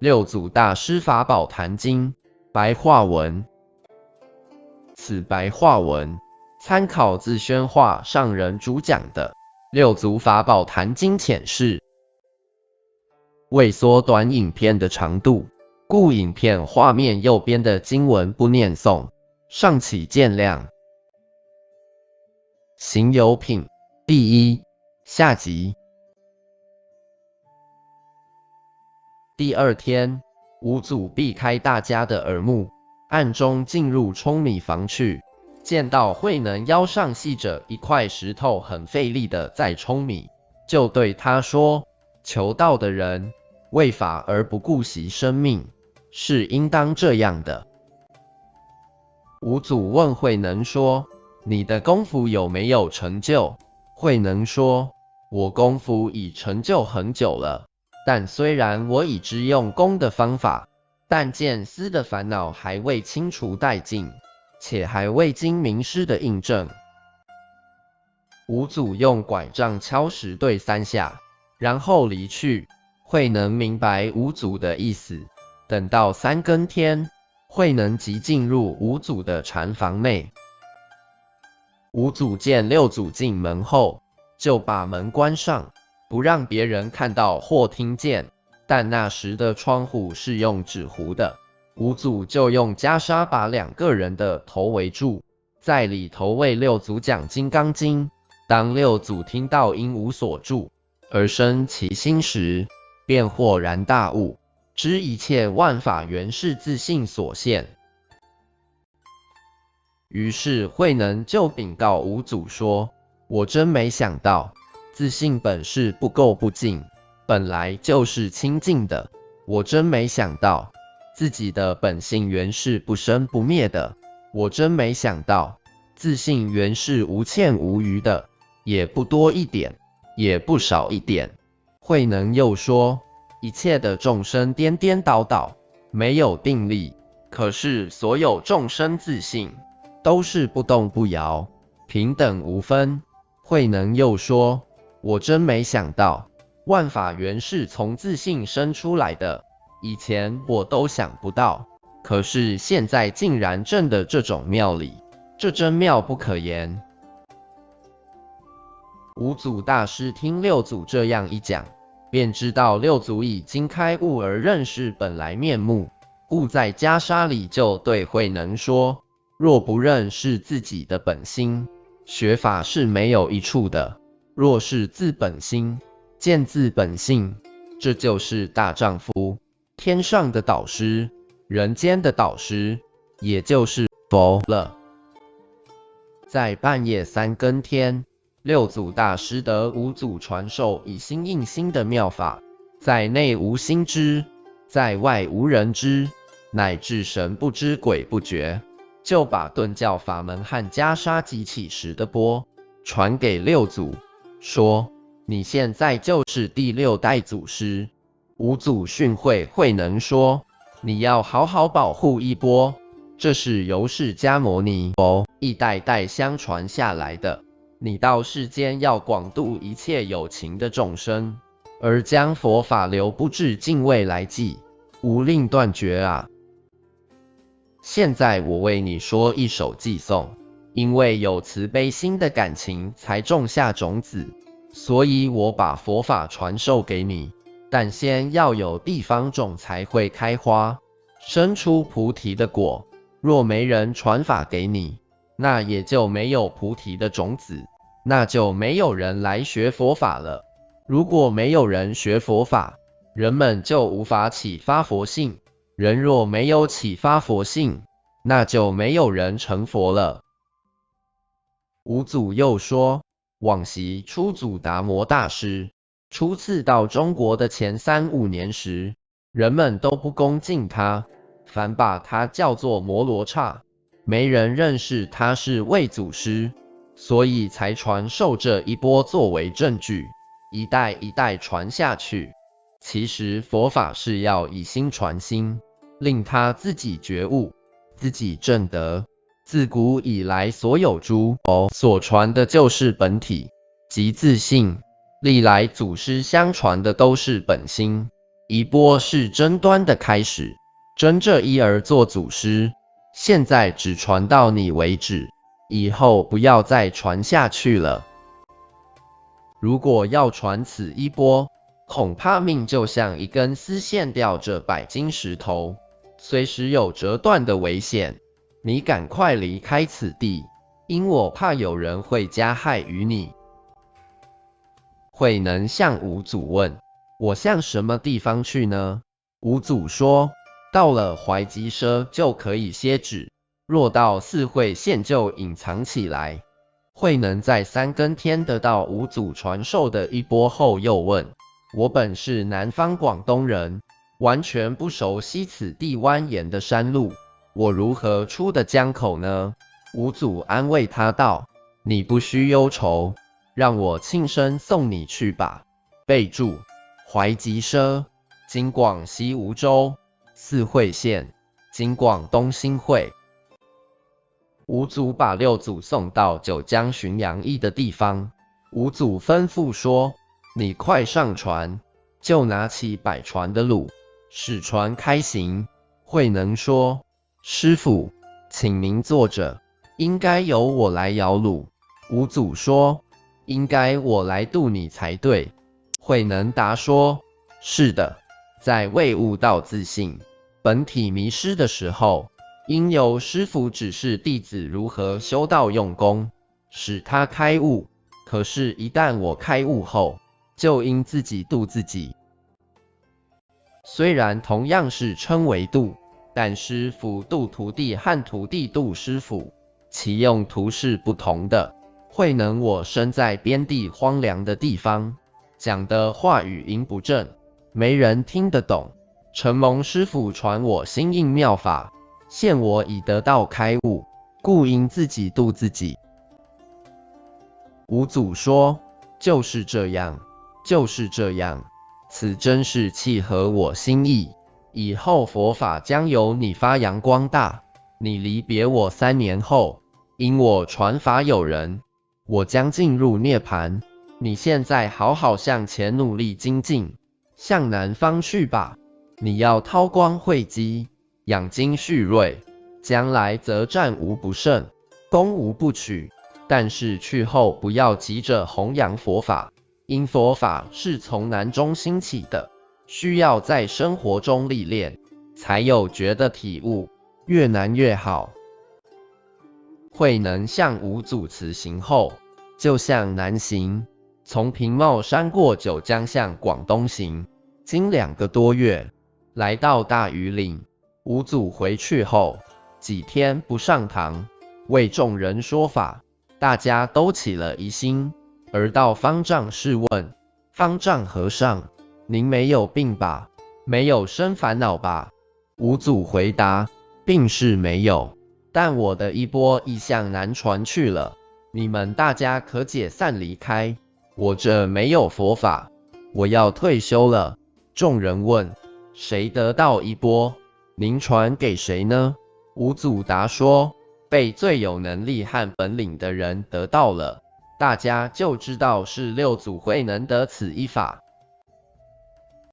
六祖大师法宝坛经白话文。此白话文参考自宣化上人主讲的《六祖法宝坛经》浅释。为缩短影片的长度，故影片画面右边的经文不念诵，尚请见谅。行有品第一下集。第二天，五祖避开大家的耳目，暗中进入舂米房去，见到慧能腰上系着一块石头，很费力的在舂米，就对他说：“求道的人，为法而不顾惜生命，是应当这样的。”五祖问慧能说：“你的功夫有没有成就？”慧能说：“我功夫已成就很久了。”但虽然我已知用功的方法，但见思的烦恼还未清除殆尽，且还未经名师的印证。五祖用拐杖敲石对三下，然后离去。慧能明白五祖的意思。等到三更天，慧能即进入五祖的禅房内。五祖见六祖进门后，就把门关上。不让别人看到或听见，但那时的窗户是用纸糊的，五祖就用袈裟把两个人的头围住，在里头为六祖讲《金刚经》。当六祖听到因无所住而生其心时，便豁然大悟，知一切万法原是自性所现。于是慧能就禀告五祖说：“我真没想到。”自信本是不垢不净，本来就是清净的。我真没想到，自己的本性原是不生不灭的。我真没想到，自信原是无欠无余的，也不多一点，也不少一点。慧能又说，一切的众生颠颠倒倒，没有定力。可是所有众生自信都是不动不摇，平等无分。慧能又说。我真没想到，万法原是从自信生出来的。以前我都想不到，可是现在竟然证的这种妙理，这真妙不可言。五祖大师听六祖这样一讲，便知道六祖已经开悟而认识本来面目，故在袈裟里就对慧能说：若不认识自己的本心，学法是没有一处的。若是自本心，见自本性，这就是大丈夫。天上的导师，人间的导师，也就是佛了。在半夜三更天，六祖大师得五祖传授以心印心的妙法，在内无心知，在外无人知，乃至神不知鬼不觉，就把顿教法门和袈裟及起时的钵传给六祖。说：“你现在就是第六代祖师。”五祖训诲慧能说：“你要好好保护一波，这是由释迦牟尼佛一代代相传下来的。你到世间要广度一切有情的众生，而将佛法流布至尽未来际，无令断绝啊！现在我为你说一首寄颂。”因为有慈悲心的感情，才种下种子，所以我把佛法传授给你。但先要有地方种，才会开花，生出菩提的果。若没人传法给你，那也就没有菩提的种子，那就没有人来学佛法了。如果没有人学佛法，人们就无法启发佛性。人若没有启发佛性，那就没有人成佛了。五祖又说，往昔初祖达摩大师初次到中国的前三五年时，人们都不恭敬他，反把他叫做摩罗刹，没人认识他是魏祖师，所以才传授这一波作为证据，一代一代传下去。其实佛法是要以心传心，令他自己觉悟，自己证得。自古以来，所有诸佛所传的就是本体即自性。历来祖师相传的都是本心，一波是争端的开始，争这一而做祖师，现在只传到你为止，以后不要再传下去了。如果要传此一波，恐怕命就像一根丝线吊着百斤石头，随时有折断的危险。你赶快离开此地，因我怕有人会加害于你。慧能向五祖问：“我向什么地方去呢？”五祖说：“到了怀吉奢就可以歇止，若到四会县就隐藏起来。”慧能在三更天得到五祖传授的衣钵后，又问：“我本是南方广东人，完全不熟悉此地蜿蜒的山路。”我如何出的江口呢？五祖安慰他道：“你不需忧愁，让我亲身送你去吧。”备注：怀吉奢，今广西梧州；四会县，今广东新会。五祖把六祖送到九江浔阳驿的地方，五祖吩咐说：“你快上船。”就拿起摆船的橹，使船开行。慧能说。师傅，请您坐着，应该由我来摇橹。五祖说：“应该我来渡你才对。”慧能答说：“是的，在未悟道自信、本体迷失的时候，应由师傅指示弟子如何修道用功，使他开悟。可是，一旦我开悟后，就应自己渡自己。虽然同样是称为渡。”但师傅渡徒弟和徒弟渡师傅，其用途是不同的。慧能，我身在边地荒凉的地方，讲的话语音不正，没人听得懂。承蒙师傅传我心印妙法，现我已得到开悟，故应自己渡自己。五祖说：“就是这样，就是这样，此真是契合我心意。”以后佛法将由你发扬光大。你离别我三年后，因我传法有人，我将进入涅槃。你现在好好向前努力精进，向南方去吧。你要韬光晦积，养精蓄锐，将来则战无不胜，攻无不取。但是去后不要急着弘扬佛法，因佛法是从南中兴起的。需要在生活中历练，才有觉的体悟，越难越好。慧能向五祖辞行后，就向南行，从平茂山过九江向广东行，经两个多月，来到大庾岭。五祖回去后，几天不上堂，为众人说法，大家都起了疑心，而到方丈室问，方丈和尚。您没有病吧？没有生烦恼吧？五祖回答：病是没有，但我的衣钵已向南传去了。你们大家可解散离开，我这没有佛法，我要退休了。众人问：谁得到衣钵？您传给谁呢？五祖答说：被最有能力和本领的人得到了，大家就知道是六祖慧能得此一法。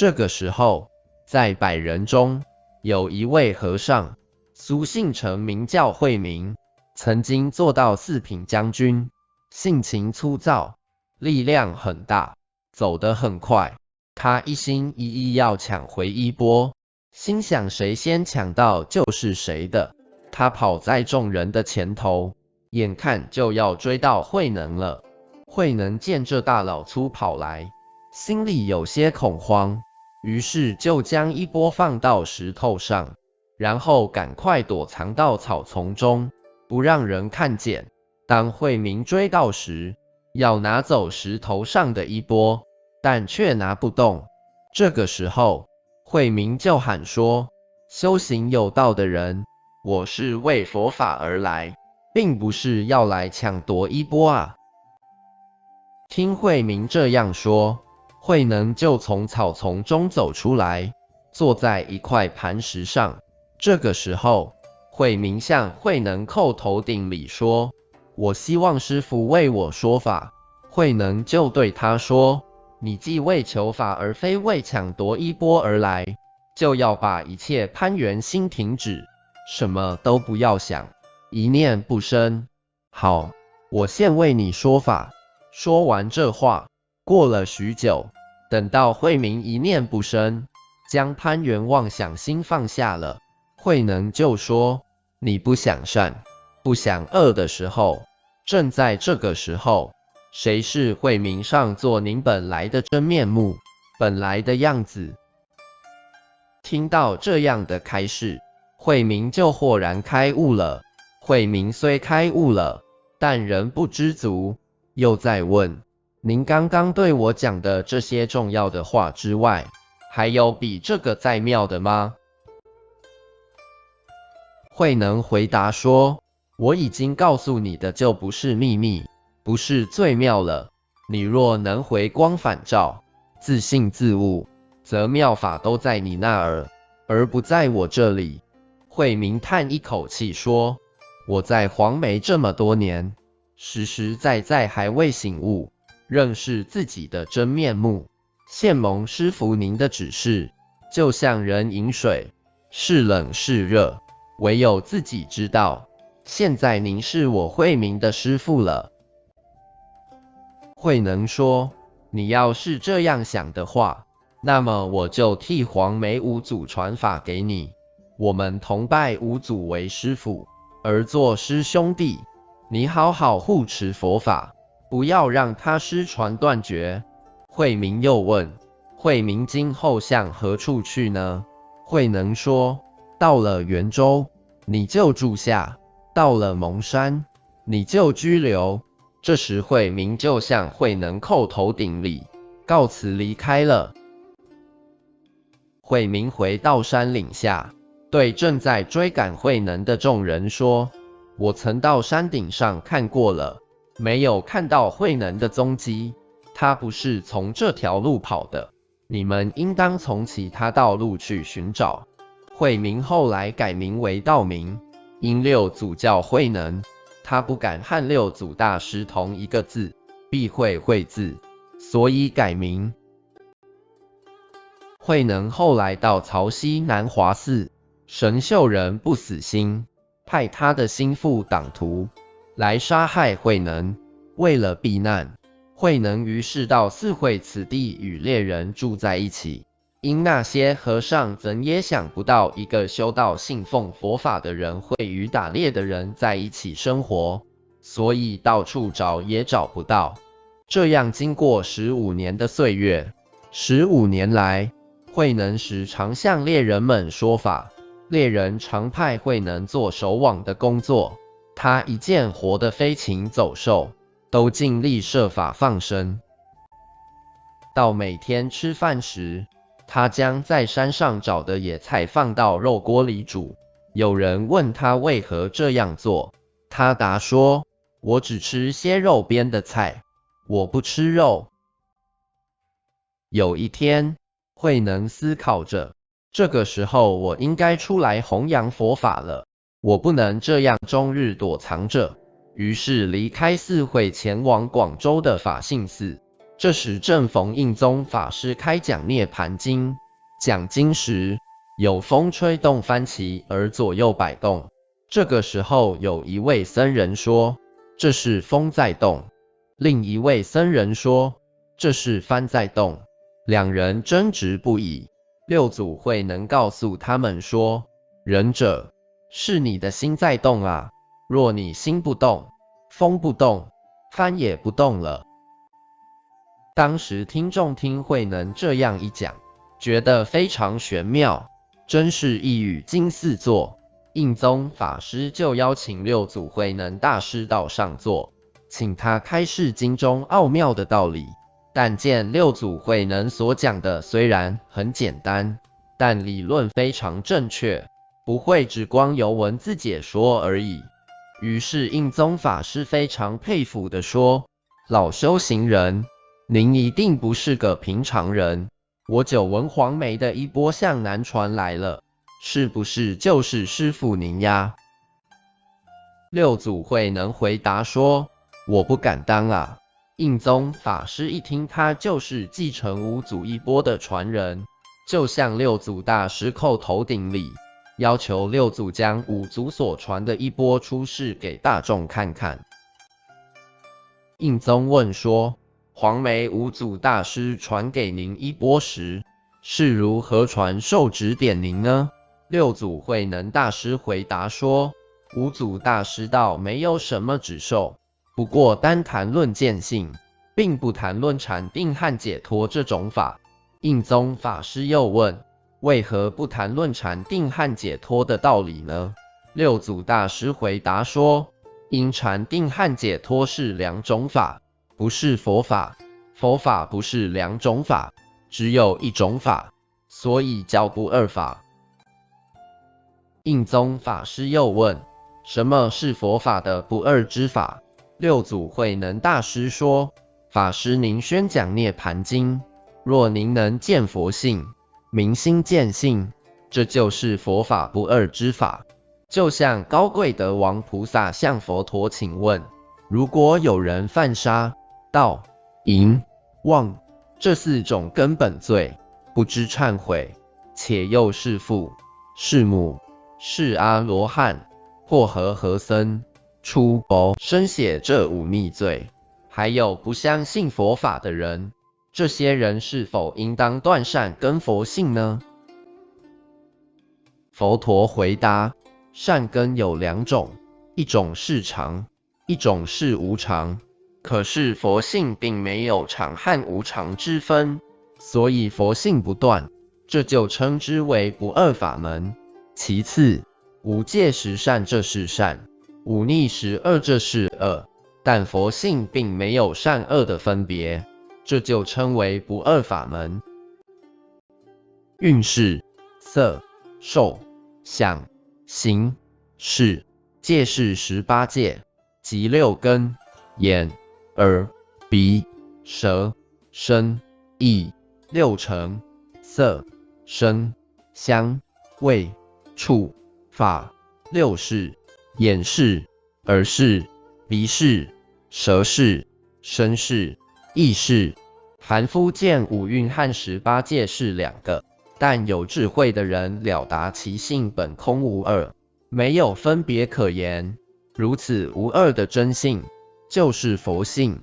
这个时候，在百人中有一位和尚，苏姓陈，名叫慧明，曾经做到四品将军，性情粗糙，力量很大，走得很快。他一心一意要抢回衣钵，心想谁先抢到就是谁的。他跑在众人的前头，眼看就要追到慧能了。慧能见这大老粗跑来。心里有些恐慌，于是就将衣钵放到石头上，然后赶快躲藏到草丛中，不让人看见。当慧明追到时，要拿走石头上的衣钵，但却拿不动。这个时候，慧明就喊说：“修行有道的人，我是为佛法而来，并不是要来抢夺衣钵啊！”听慧明这样说。慧能就从草丛中走出来，坐在一块磐石上。这个时候，慧明向慧能叩头顶礼说：“我希望师傅为我说法。”慧能就对他说：“你既为求法而非为抢夺衣钵而来，就要把一切攀缘心停止，什么都不要想，一念不生。好，我现为你说法。说完这话，过了许久，等到慧明一念不生，将攀缘妄想心放下了，慧能就说：“你不想善，不想恶的时候，正在这个时候。”谁是慧明上座？您本来的真面目，本来的样子。听到这样的开示，慧明就豁然开悟了。慧明虽开悟了，但仍不知足，又在问：您刚刚对我讲的这些重要的话之外，还有比这个再妙的吗？慧能回答说：我已经告诉你的，就不是秘密。不是最妙了。你若能回光返照，自信自悟，则妙法都在你那儿，而不在我这里。慧明叹一口气说：“我在黄梅这么多年，实实在在还未醒悟，认识自己的真面目。现蒙师傅您的指示，就像人饮水，是冷是热，唯有自己知道。现在您是我慧明的师傅了。”慧能说：“你要是这样想的话，那么我就替黄梅五祖传法给你。我们同拜五祖为师傅，而做师兄弟。你好好护持佛法，不要让他失传断绝。”慧明又问：“慧明今后向何处去呢？”慧能说：“到了元州，你就住下；到了蒙山，你就居留。”这时，慧明就向慧能叩头顶礼，告辞离开了。慧明回到山岭下，对正在追赶慧能的众人说：“我曾到山顶上看过了，没有看到慧能的踪迹。他不是从这条路跑的，你们应当从其他道路去寻找。”慧明后来改名为道明，因六祖教慧能。他不敢和六祖大师同一个字，避讳慧字，所以改名。慧能后来到曹溪南华寺，神秀人不死心，派他的心腹党徒来杀害慧能。为了避难，慧能于是到四会此地与猎人住在一起。因那些和尚怎也想不到，一个修道信奉佛法的人会与打猎的人在一起生活，所以到处找也找不到。这样经过十五年的岁月，十五年来，慧能时常向猎人们说法，猎人常派慧能做守网的工作，他一见活的飞禽走兽，都尽力设法放生。到每天吃饭时，他将在山上找的野菜放到肉锅里煮。有人问他为何这样做，他答说：“我只吃些肉边的菜，我不吃肉。”有一天，慧能思考着，这个时候我应该出来弘扬佛法了，我不能这样终日躲藏着。于是离开寺会，前往广州的法性寺。这时正逢印宗法师开讲《涅盘经》，讲经时有风吹动幡旗而左右摆动。这个时候有一位僧人说：“这是风在动。”另一位僧人说：“这是幡在动。”两人争执不已。六祖慧能告诉他们说：“仁者，是你的心在动啊！若你心不动，风不动，帆也不动了。”当时听众听慧能这样一讲，觉得非常玄妙，真是一语惊四座。印宗法师就邀请六祖慧能大师到上座，请他开示经中奥妙的道理。但见六祖慧能所讲的虽然很简单，但理论非常正确，不会只光由文字解说而已。于是印宗法师非常佩服的说：“老修行人。”您一定不是个平常人，我久闻黄梅的衣钵向南传来了，是不是就是师傅您呀？六祖慧能回答说：“我不敢当啊，印宗法师一听，他就是继承五祖衣钵的传人，就向六祖大师叩头顶礼，要求六祖将五祖所传的衣钵出示给大众看看。印宗问说：“黄梅五祖大师传给您衣钵时，是如何传授指点您呢？”六祖慧能大师回答说：“五祖大师道没有什么指授。”不过单谈论见性，并不谈论禅定和解脱这种法。印宗法师又问：为何不谈论禅定和解脱的道理呢？六祖大师回答说：因禅定和解脱是两种法，不是佛法。佛法不是两种法，只有一种法，所以叫不二法。印宗法师又问：什么是佛法的不二之法？六祖慧能大师说：“法师，您宣讲《涅盘经》，若您能见佛性，明心见性，这就是佛法不二之法。就像高贵德王菩萨向佛陀请问：如果有人犯杀、盗、淫、妄这四种根本罪，不知忏悔，且又是父、是母、是阿罗汉，或和合僧。”出佛生写这五逆罪，还有不相信佛法的人，这些人是否应当断善根佛性呢？佛陀回答：善根有两种，一种是常，一种是无常。可是佛性并没有常和无常之分，所以佛性不断，这就称之为不二法门。其次，无戒十善，这是善。五逆十恶，这是恶，但佛性并没有善恶的分别，这就称为不二法门。运势、色、受、想、行、识，戒是十八戒，即六根：眼、耳、鼻、舌、身、意；六尘：色、声、香、味、触、法；六识。眼视、耳视、鼻视、舌视、身视、意是。凡夫见五蕴和十八界是两个，但有智慧的人了达其性本空无二，没有分别可言。如此无二的真性，就是佛性。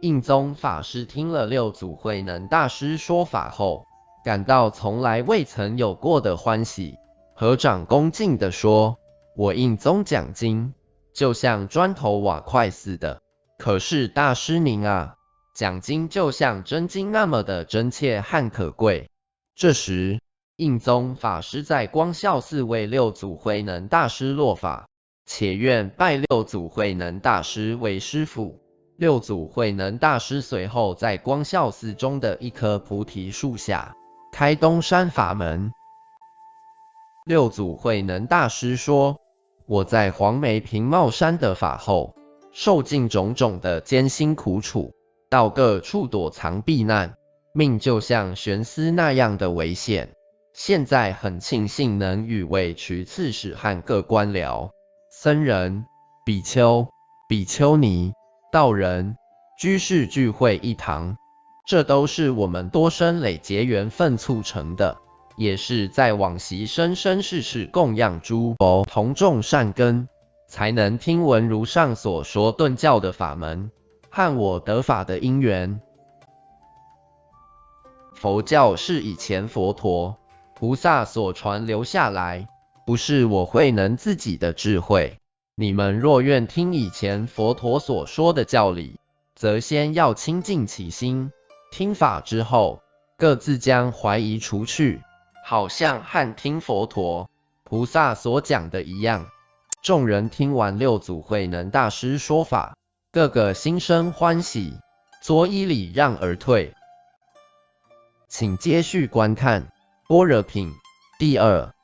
印宗法师听了六祖慧能大师说法后，感到从来未曾有过的欢喜。合掌恭敬地说：“我印宗讲经，就像砖头瓦块似的。可是大师您啊，讲经就像真金那么的真切和可贵。”这时，印宗法师在光孝寺为六祖慧能大师落法，且愿拜六祖慧能大师为师父。六祖慧能大师随后在光孝寺中的一棵菩提树下开东山法门。六祖慧能大师说：“我在黄梅平茂山的法后，受尽种种的艰辛苦楚，到各处躲藏避难，命就像悬丝那样的危险。现在很庆幸能与韦渠刺史和各官僚、僧人、比丘、比丘尼、道人、居士聚会一堂，这都是我们多生累劫缘分促成的。”也是在往昔生生世世供养诸佛同种善根，才能听闻如上所说顿教的法门，和我得法的因缘。佛教是以前佛陀、菩萨所传留下来，不是我慧能自己的智慧。你们若愿听以前佛陀所说的教理，则先要清净其心，听法之后，各自将怀疑除去。好像和听佛陀、菩萨所讲的一样。众人听完六祖慧能大师说法，个个心生欢喜，作揖礼让而退。请接续观看《般若品》第二。